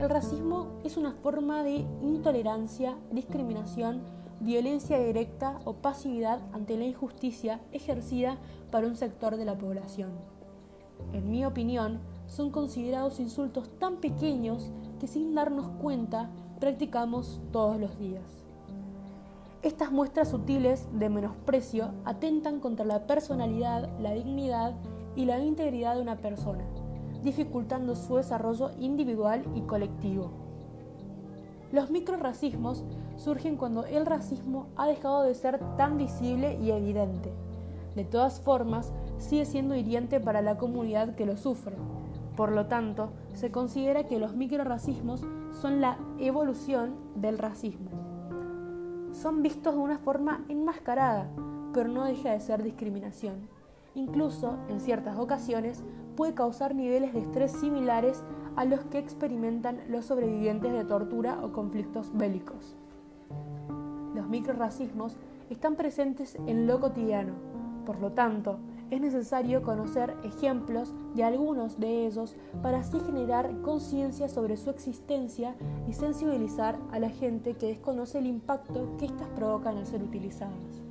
el racismo es una forma de intolerancia, discriminación, violencia directa o pasividad ante la injusticia ejercida para un sector de la población. En mi opinión, son considerados insultos tan pequeños que sin darnos cuenta practicamos todos los días. Estas muestras sutiles de menosprecio atentan contra la personalidad, la dignidad y la integridad de una persona, dificultando su desarrollo individual y colectivo. Los microracismos surgen cuando el racismo ha dejado de ser tan visible y evidente. De todas formas, sigue siendo hiriente para la comunidad que lo sufre. Por lo tanto, se considera que los microracismos son la evolución del racismo. Son vistos de una forma enmascarada, pero no deja de ser discriminación. Incluso, en ciertas ocasiones, puede causar niveles de estrés similares a los que experimentan los sobrevivientes de tortura o conflictos bélicos. Los microracismos están presentes en lo cotidiano, por lo tanto, es necesario conocer ejemplos de algunos de ellos para así generar conciencia sobre su existencia y sensibilizar a la gente que desconoce el impacto que éstas provocan al ser utilizadas.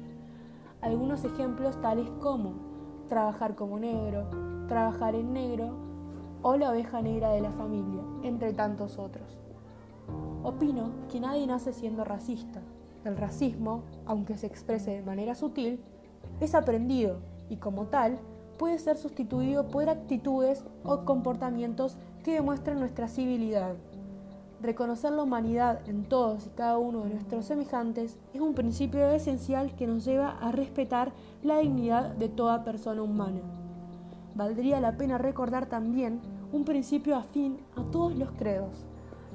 Algunos ejemplos tales como trabajar como negro, trabajar en negro o la oveja negra de la familia, entre tantos otros. Opino que nadie nace siendo racista. El racismo, aunque se exprese de manera sutil, es aprendido y como tal puede ser sustituido por actitudes o comportamientos que demuestran nuestra civilidad. Reconocer la humanidad en todos y cada uno de nuestros semejantes es un principio esencial que nos lleva a respetar la dignidad de toda persona humana. Valdría la pena recordar también un principio afín a todos los credos.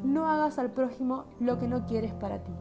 No hagas al prójimo lo que no quieres para ti.